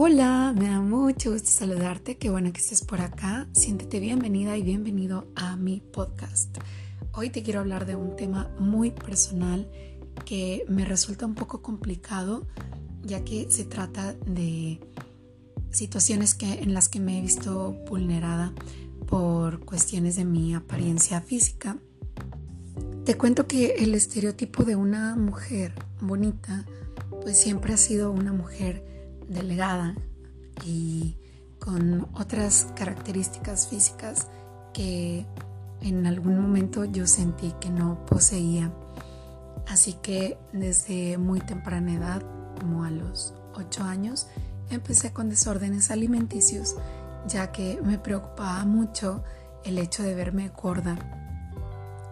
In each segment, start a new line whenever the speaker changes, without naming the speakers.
Hola, me da mucho gusto saludarte, qué bueno que estés por acá, siéntete bienvenida y bienvenido a mi podcast. Hoy te quiero hablar de un tema muy personal que me resulta un poco complicado ya que se trata de situaciones que, en las que me he visto vulnerada por cuestiones de mi apariencia física. Te cuento que el estereotipo de una mujer bonita pues siempre ha sido una mujer delgada y con otras características físicas que en algún momento yo sentí que no poseía. Así que desde muy temprana edad, como a los 8 años, empecé con desórdenes alimenticios, ya que me preocupaba mucho el hecho de verme gorda.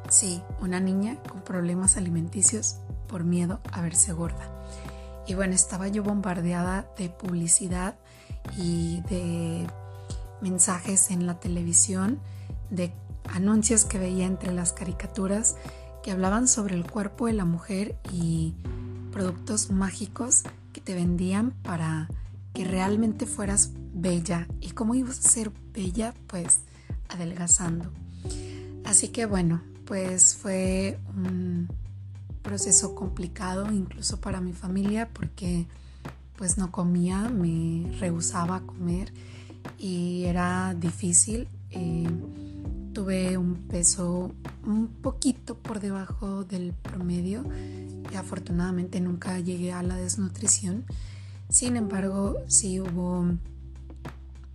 Sí, una niña con problemas alimenticios por miedo a verse gorda. Y bueno, estaba yo bombardeada de publicidad y de mensajes en la televisión, de anuncios que veía entre las caricaturas que hablaban sobre el cuerpo de la mujer y productos mágicos que te vendían para que realmente fueras bella. ¿Y cómo ibas a ser bella? Pues adelgazando. Así que bueno, pues fue un proceso complicado incluso para mi familia porque pues no comía, me rehusaba a comer y era difícil. Eh, tuve un peso un poquito por debajo del promedio y afortunadamente nunca llegué a la desnutrición. Sin embargo, sí hubo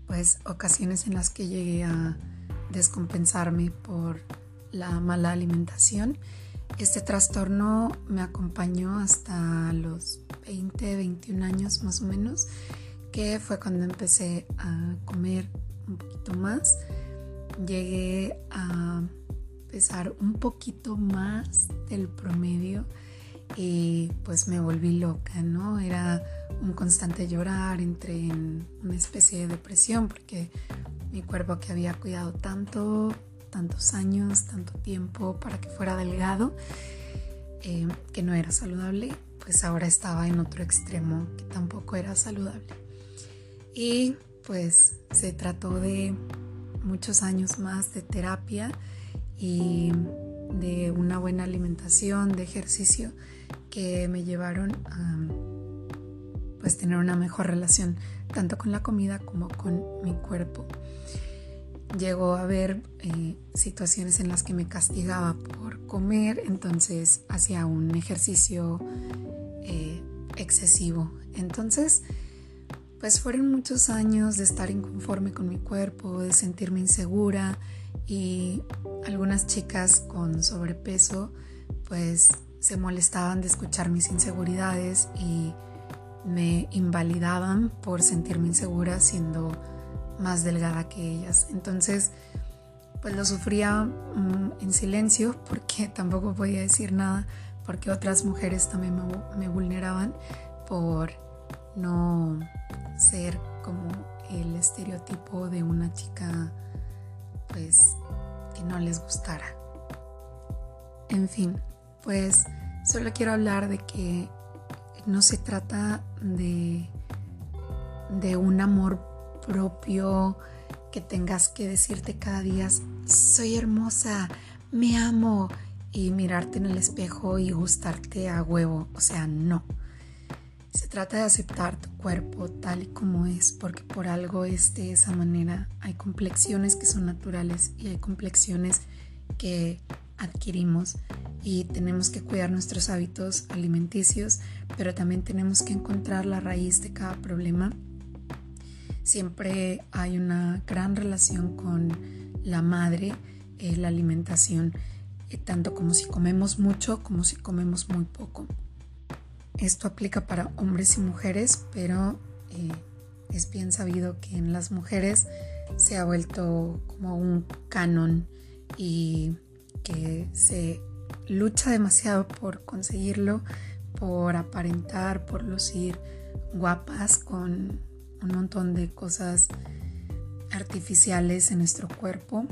pues ocasiones en las que llegué a descompensarme por la mala alimentación este trastorno me acompañó hasta los 20, 21 años más o menos, que fue cuando empecé a comer un poquito más. Llegué a pesar un poquito más del promedio y pues me volví loca, ¿no? Era un constante llorar, entré en una especie de depresión porque mi cuerpo que había cuidado tanto tantos años, tanto tiempo para que fuera delgado, eh, que no era saludable, pues ahora estaba en otro extremo que tampoco era saludable. Y pues se trató de muchos años más de terapia y de una buena alimentación, de ejercicio que me llevaron a pues tener una mejor relación tanto con la comida como con mi cuerpo llegó a haber eh, situaciones en las que me castigaba por comer, entonces hacía un ejercicio eh, excesivo. Entonces, pues fueron muchos años de estar inconforme con mi cuerpo, de sentirme insegura y algunas chicas con sobrepeso pues se molestaban de escuchar mis inseguridades y me invalidaban por sentirme insegura siendo más delgada que ellas. Entonces, pues lo sufría mm, en silencio porque tampoco podía decir nada porque otras mujeres también me, vulneraban por no ser como el estereotipo de una chica pues que no les gustara. En fin, pues solo quiero hablar de que no se trata de, de un amor propio, que tengas que decirte cada día, soy hermosa, me amo, y mirarte en el espejo y gustarte a huevo. O sea, no. Se trata de aceptar tu cuerpo tal y como es, porque por algo es de esa manera. Hay complexiones que son naturales y hay complexiones que adquirimos y tenemos que cuidar nuestros hábitos alimenticios, pero también tenemos que encontrar la raíz de cada problema siempre hay una gran relación con la madre, eh, la alimentación, eh, tanto como si comemos mucho como si comemos muy poco. Esto aplica para hombres y mujeres, pero eh, es bien sabido que en las mujeres se ha vuelto como un canon y que se lucha demasiado por conseguirlo, por aparentar, por lucir guapas con un montón de cosas artificiales en nuestro cuerpo.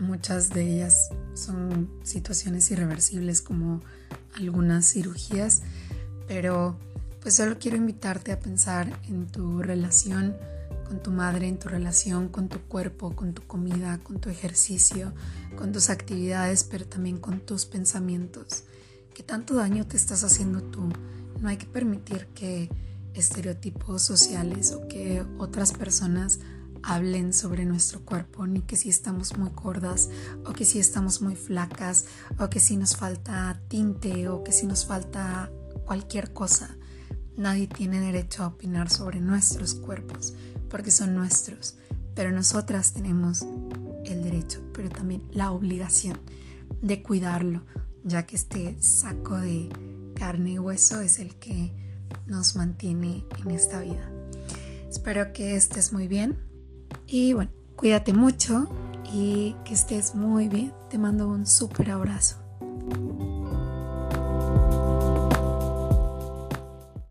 Muchas de ellas son situaciones irreversibles como algunas cirugías, pero pues solo quiero invitarte a pensar en tu relación con tu madre, en tu relación con tu cuerpo, con tu comida, con tu ejercicio, con tus actividades, pero también con tus pensamientos. ¿Qué tanto daño te estás haciendo tú? No hay que permitir que estereotipos sociales o que otras personas hablen sobre nuestro cuerpo, ni que si estamos muy gordas o que si estamos muy flacas o que si nos falta tinte o que si nos falta cualquier cosa. Nadie tiene derecho a opinar sobre nuestros cuerpos porque son nuestros, pero nosotras tenemos el derecho, pero también la obligación de cuidarlo, ya que este saco de carne y hueso es el que nos mantiene en esta vida. Espero que estés muy bien y bueno, cuídate mucho y que estés muy bien. Te mando un súper abrazo.